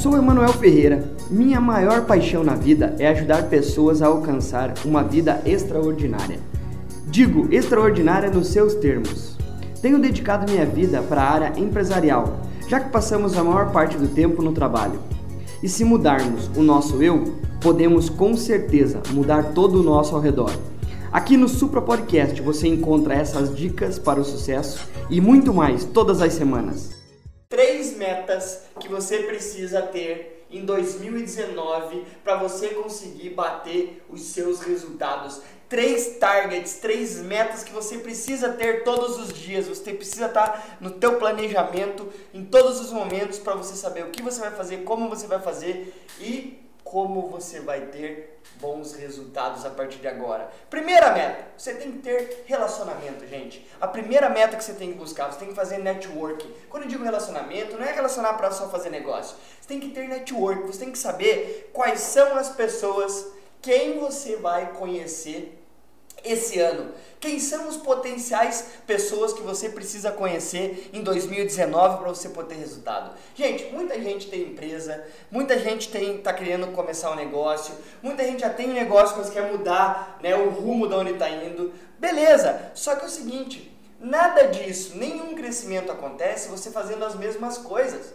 Sou Emanuel Ferreira. Minha maior paixão na vida é ajudar pessoas a alcançar uma vida extraordinária. Digo extraordinária nos seus termos. Tenho dedicado minha vida para a área empresarial, já que passamos a maior parte do tempo no trabalho. E se mudarmos o nosso eu, podemos com certeza mudar todo o nosso ao redor. Aqui no Supra Podcast você encontra essas dicas para o sucesso e muito mais todas as semanas. Três metas que você precisa ter em 2019 para você conseguir bater os seus resultados. Três targets, três metas que você precisa ter todos os dias. Você precisa estar no teu planejamento em todos os momentos para você saber o que você vai fazer, como você vai fazer e como você vai ter bons resultados a partir de agora. Primeira meta, você tem que ter relacionamento, gente. A primeira meta que você tem que buscar, você tem que fazer network. Quando eu digo relacionamento, não é relacionar para só fazer negócio. Você tem que ter network, você tem que saber quais são as pessoas, quem você vai conhecer esse ano? Quem são os potenciais pessoas que você precisa conhecer em 2019 para você poder ter resultado? Gente, muita gente tem empresa, muita gente tem está querendo começar um negócio, muita gente já tem um negócio, mas quer mudar né, o rumo de onde está indo. Beleza, só que é o seguinte, nada disso, nenhum crescimento acontece você fazendo as mesmas coisas.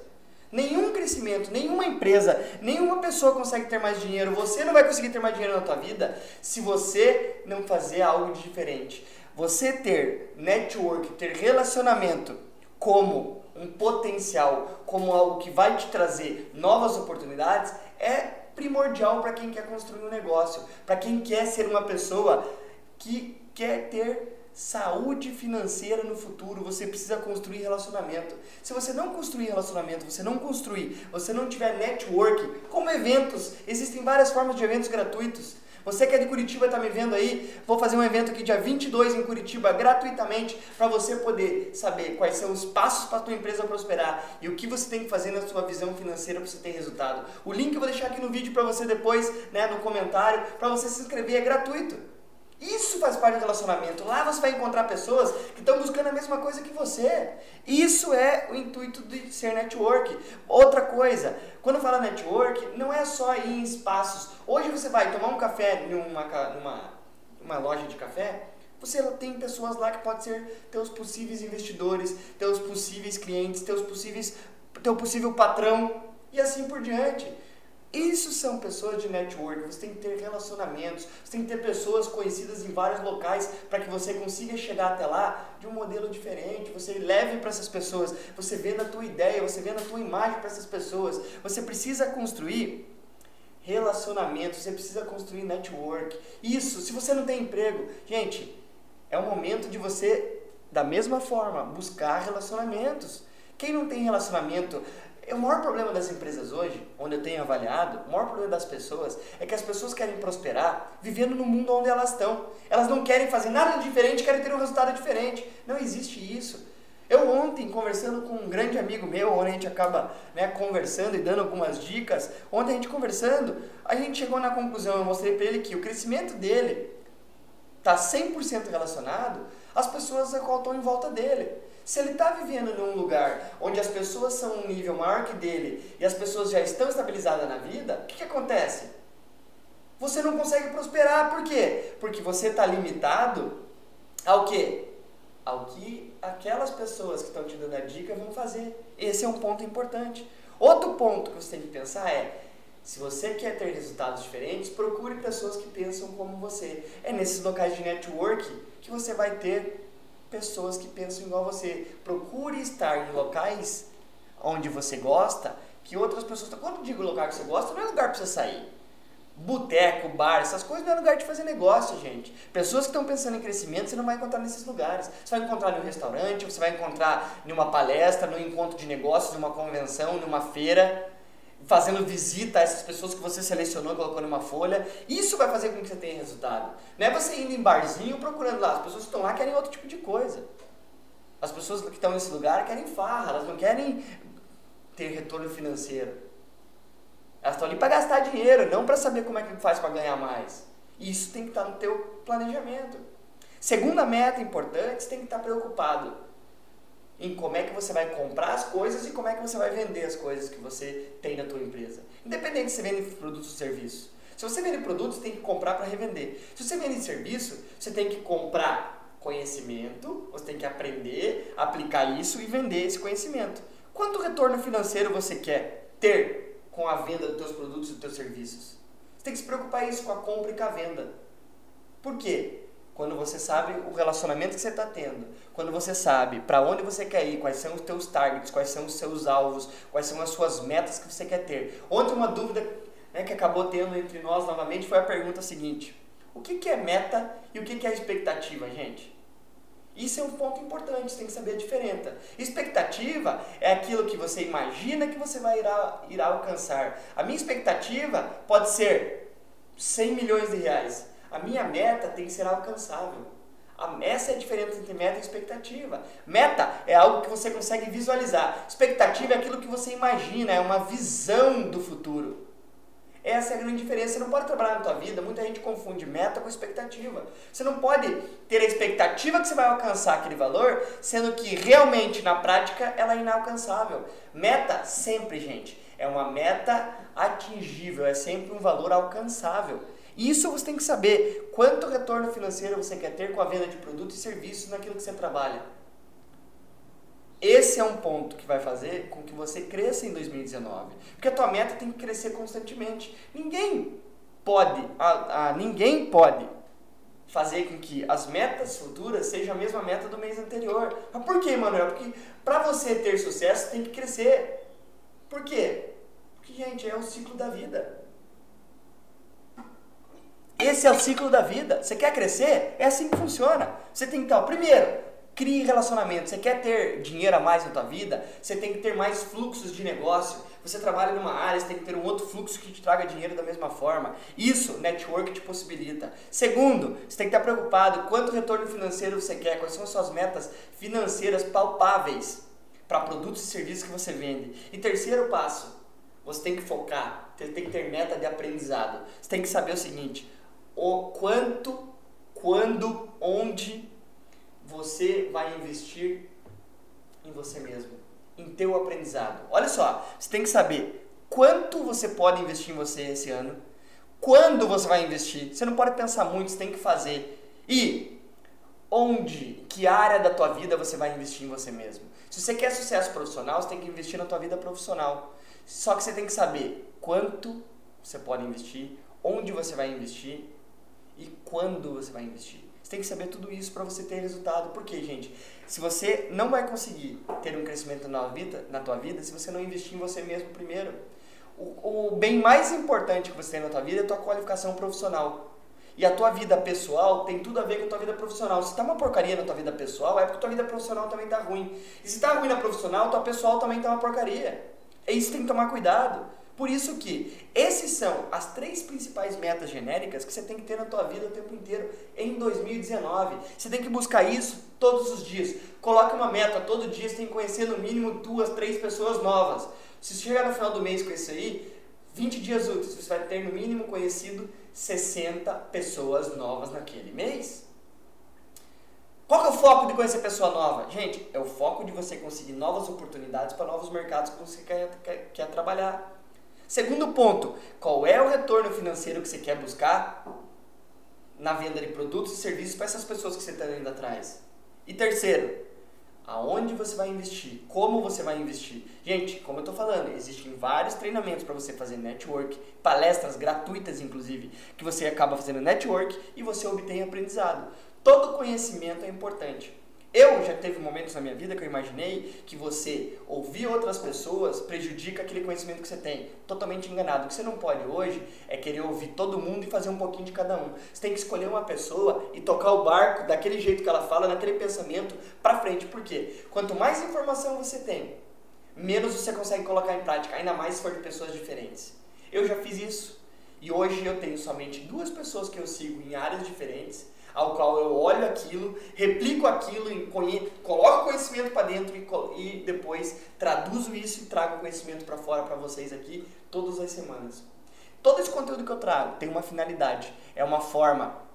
Nenhum crescimento, nenhuma empresa, nenhuma pessoa consegue ter mais dinheiro. Você não vai conseguir ter mais dinheiro na tua vida se você não fazer algo diferente. Você ter network, ter relacionamento como um potencial, como algo que vai te trazer novas oportunidades, é primordial para quem quer construir um negócio, para quem quer ser uma pessoa que quer ter saúde financeira no futuro, você precisa construir relacionamento. Se você não construir relacionamento, você não construir, você não tiver network, como eventos, existem várias formas de eventos gratuitos. Você que é de Curitiba está me vendo aí, vou fazer um evento aqui dia 22 em Curitiba gratuitamente para você poder saber quais são os passos para a tua empresa prosperar e o que você tem que fazer na sua visão financeira para você ter resultado. O link eu vou deixar aqui no vídeo para você depois, né, no comentário, para você se inscrever, é gratuito. Isso faz parte do relacionamento. Lá você vai encontrar pessoas que estão buscando a mesma coisa que você. Isso é o intuito de ser network. Outra coisa, quando fala network, não é só ir em espaços. Hoje você vai tomar um café numa, numa, numa loja de café, você tem pessoas lá que podem ser teus possíveis investidores, teus possíveis clientes, teus possíveis, teu possível patrão e assim por diante. Isso são pessoas de network. Você tem que ter relacionamentos, você tem que ter pessoas conhecidas em vários locais para que você consiga chegar até lá de um modelo diferente. Você leve para essas pessoas, você venda a tua ideia, você venda a tua imagem para essas pessoas. Você precisa construir relacionamentos, você precisa construir network. Isso, se você não tem emprego, gente, é o momento de você, da mesma forma, buscar relacionamentos. Quem não tem relacionamento, o maior problema das empresas hoje, onde eu tenho avaliado, o maior problema das pessoas é que as pessoas querem prosperar vivendo no mundo onde elas estão. Elas não querem fazer nada diferente, querem ter um resultado diferente. Não existe isso. Eu ontem, conversando com um grande amigo meu, onde a gente acaba né, conversando e dando algumas dicas, ontem a gente conversando, a gente chegou na conclusão, eu mostrei para ele que o crescimento dele está 100% relacionado às pessoas que estão em volta dele. Se ele está vivendo num lugar onde as pessoas são um nível maior que dele e as pessoas já estão estabilizadas na vida, o que, que acontece? Você não consegue prosperar, por quê? Porque você está limitado ao quê? Ao que aquelas pessoas que estão te dando a dica vão fazer. Esse é um ponto importante. Outro ponto que você tem que pensar é, se você quer ter resultados diferentes, procure pessoas que pensam como você. É nesses locais de network que você vai ter pessoas que pensam igual a você. Procure estar em locais onde você gosta, que outras pessoas. Quando digo lugar que você gosta, não é lugar para você sair. Boteco, bar, essas coisas não é lugar de fazer negócio, gente. Pessoas que estão pensando em crescimento, você não vai encontrar nesses lugares. Você vai encontrar em um restaurante, você vai encontrar em uma palestra, num encontro de negócios, numa convenção, numa feira fazendo visita a essas pessoas que você selecionou e colocou numa folha. Isso vai fazer com que você tenha resultado. Não é você indo em barzinho procurando lá. As pessoas que estão lá querem outro tipo de coisa. As pessoas que estão nesse lugar querem farra, elas não querem ter retorno financeiro. Elas estão ali para gastar dinheiro, não para saber como é que faz para ganhar mais. E isso tem que estar no teu planejamento. Segunda meta importante, você tem que estar preocupado em como é que você vai comprar as coisas e como é que você vai vender as coisas que você tem na tua empresa. Independente se vende produtos ou serviços. Se você vende produtos, tem que comprar para revender. Se você vende serviço, você tem que comprar conhecimento, você tem que aprender, aplicar isso e vender esse conhecimento. Quanto retorno financeiro você quer ter com a venda dos teus produtos e dos teus serviços? Você tem que se preocupar isso com a compra e com a venda. Por quê? Quando você sabe o relacionamento que você está tendo, quando você sabe para onde você quer ir, quais são os teus targets, quais são os seus alvos, quais são as suas metas que você quer ter. Ontem uma dúvida né, que acabou tendo entre nós novamente foi a pergunta seguinte: o que, que é meta e o que, que é expectativa, gente? Isso é um ponto importante, você tem que saber a diferença. Expectativa é aquilo que você imagina que você vai irá, irá alcançar. A minha expectativa pode ser 100 milhões de reais. A minha meta tem que ser alcançável. Essa é a diferença entre meta e expectativa. Meta é algo que você consegue visualizar. Expectativa é aquilo que você imagina, é uma visão do futuro. Essa é a grande diferença. Você não pode trabalhar na tua vida, muita gente confunde meta com expectativa. Você não pode ter a expectativa que você vai alcançar aquele valor, sendo que realmente na prática ela é inalcançável. Meta sempre, gente, é uma meta atingível, é sempre um valor alcançável. Isso você tem que saber quanto retorno financeiro você quer ter com a venda de produtos e serviços naquilo que você trabalha. Esse é um ponto que vai fazer com que você cresça em 2019. Porque a tua meta tem que crescer constantemente. Ninguém pode, a, a, ninguém pode fazer com que as metas futuras sejam a mesma meta do mês anterior. Mas por quê, Manuel? Porque para você ter sucesso tem que crescer. Por quê? Porque, gente, é o ciclo da vida. Esse é o ciclo da vida. Você quer crescer? É assim que funciona. Você tem que então, primeiro, crie relacionamento. Você quer ter dinheiro a mais na tua vida? Você tem que ter mais fluxos de negócio. Você trabalha numa área, você tem que ter um outro fluxo que te traga dinheiro da mesma forma. Isso, network te possibilita. Segundo, você tem que estar preocupado quanto retorno financeiro você quer, quais são as suas metas financeiras palpáveis para produtos e serviços que você vende. E terceiro passo, você tem que focar, você tem que ter meta de aprendizado. Você tem que saber o seguinte: o quanto, quando, onde você vai investir em você mesmo, em teu aprendizado. Olha só, você tem que saber quanto você pode investir em você esse ano, quando você vai investir. Você não pode pensar muito, você tem que fazer. E onde, que área da tua vida você vai investir em você mesmo. Se você quer sucesso profissional, você tem que investir na tua vida profissional. Só que você tem que saber quanto você pode investir, onde você vai investir e quando você vai investir. Você tem que saber tudo isso para você ter resultado. Porque, gente, se você não vai conseguir ter um crescimento na, vida, na tua vida se você não investir em você mesmo primeiro. O, o bem mais importante que você tem na tua vida é a tua qualificação profissional. E a tua vida pessoal tem tudo a ver com a tua vida profissional. Se tá uma porcaria na tua vida pessoal, é porque a tua vida profissional também tá ruim. E se tá ruim na profissional, tua pessoal também tá uma porcaria. É isso que tem que tomar cuidado. Por isso que esses são as três principais metas genéricas que você tem que ter na tua vida o tempo inteiro em 2019. Você tem que buscar isso todos os dias. Coloque uma meta, todo dia você tem que conhecer no mínimo duas, três pessoas novas. Se chegar no final do mês com isso aí, 20 dias úteis, você vai ter no mínimo conhecido 60 pessoas novas naquele mês. Qual é o foco de conhecer pessoa nova? Gente, é o foco de você conseguir novas oportunidades para novos mercados que você quer, quer, quer trabalhar. Segundo ponto, qual é o retorno financeiro que você quer buscar na venda de produtos e serviços para essas pessoas que você está indo atrás? E terceiro, aonde você vai investir? Como você vai investir? Gente, como eu estou falando, existem vários treinamentos para você fazer network, palestras gratuitas inclusive, que você acaba fazendo network e você obtém aprendizado. Todo conhecimento é importante. Eu já teve momentos na minha vida que eu imaginei que você ouvir outras pessoas prejudica aquele conhecimento que você tem. Totalmente enganado. O que você não pode hoje é querer ouvir todo mundo e fazer um pouquinho de cada um. Você tem que escolher uma pessoa e tocar o barco daquele jeito que ela fala, naquele pensamento, para frente. Por quê? Quanto mais informação você tem, menos você consegue colocar em prática, ainda mais se for de pessoas diferentes. Eu já fiz isso. E hoje eu tenho somente duas pessoas que eu sigo em áreas diferentes ao qual eu olho aquilo, replico aquilo, coloco conhecimento para dentro e, depois traduzo isso e trago conhecimento para fora para vocês aqui todas as semanas. Todo esse conteúdo que eu trago tem uma finalidade, é uma forma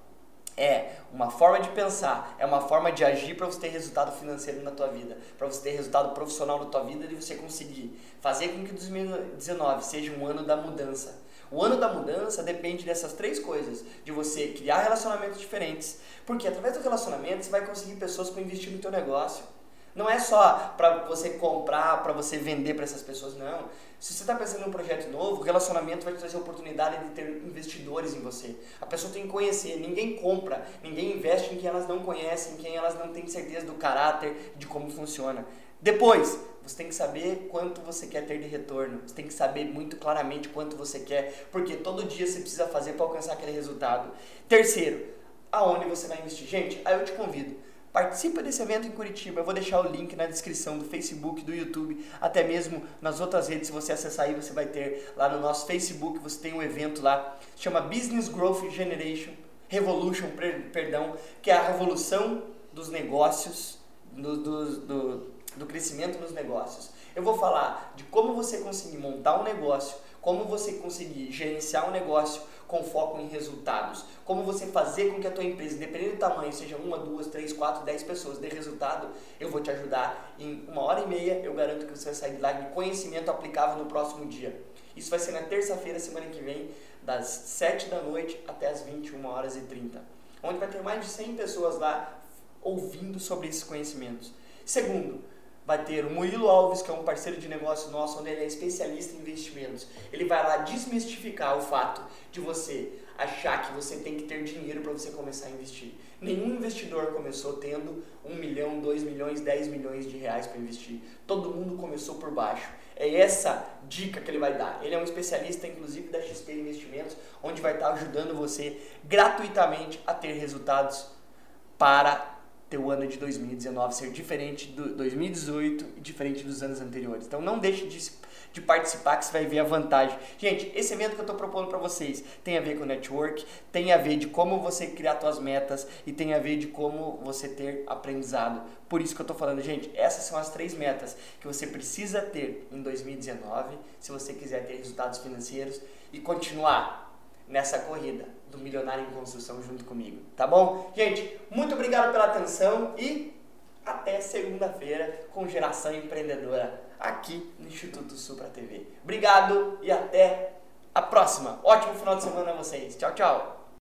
é uma forma de pensar, é uma forma de agir para você ter resultado financeiro na tua vida, para você ter resultado profissional na tua vida e você conseguir fazer com que 2019 seja um ano da mudança. O ano da mudança depende dessas três coisas, de você criar relacionamentos diferentes, porque através do relacionamento você vai conseguir pessoas para investir no teu negócio. Não é só para você comprar, para você vender para essas pessoas, não. Se você está pensando em um projeto novo, o relacionamento vai te trazer a oportunidade de ter investidores em você. A pessoa tem que conhecer. Ninguém compra, ninguém investe em quem elas não conhecem, em quem elas não têm certeza do caráter, de como funciona. Depois, você tem que saber quanto você quer ter de retorno. Você tem que saber muito claramente quanto você quer, porque todo dia você precisa fazer para alcançar aquele resultado. Terceiro, aonde você vai investir? Gente, aí eu te convido Participa desse evento em Curitiba. Eu vou deixar o link na descrição do Facebook, do YouTube, até mesmo nas outras redes. Se você acessar aí, você vai ter lá no nosso Facebook, você tem um evento lá, chama Business Growth Generation, Revolution, perdão, que é a revolução dos negócios, do, do, do, do crescimento nos negócios. Eu vou falar de como você conseguir montar um negócio, como você conseguir gerenciar um negócio com foco em resultados, como você fazer com que a tua empresa, dependendo do tamanho, seja uma, duas, três, quatro, dez pessoas, dê resultado, eu vou te ajudar em uma hora e meia, eu garanto que você vai sair de lá de conhecimento aplicável no próximo dia. Isso vai ser na terça-feira, semana que vem, das 7 da noite até as 21 horas e 30, onde vai ter mais de 100 pessoas lá ouvindo sobre esses conhecimentos. Segundo, vai ter o Murilo Alves, que é um parceiro de negócio nosso, onde ele é especialista em investimentos. Ele vai lá desmistificar o fato de você achar que você tem que ter dinheiro para você começar a investir. Nenhum investidor começou tendo um milhão, dois milhões, dez milhões de reais para investir. Todo mundo começou por baixo. É essa dica que ele vai dar. Ele é um especialista, inclusive, da XP Investimentos, onde vai estar ajudando você gratuitamente a ter resultados para teu ano de 2019 ser diferente do 2018 e diferente dos anos anteriores. Então não deixe de, de participar que você vai ver a vantagem. Gente, esse evento que eu estou propondo para vocês tem a ver com network, tem a ver de como você criar suas metas e tem a ver de como você ter aprendizado. Por isso que eu estou falando, gente, essas são as três metas que você precisa ter em 2019 se você quiser ter resultados financeiros e continuar nessa corrida do Milionário em Construção junto comigo, tá bom? Gente, muito obrigado pela atenção e até segunda-feira com Geração Empreendedora aqui no Instituto Supra TV. Obrigado e até a próxima. Ótimo final de semana a vocês. Tchau, tchau.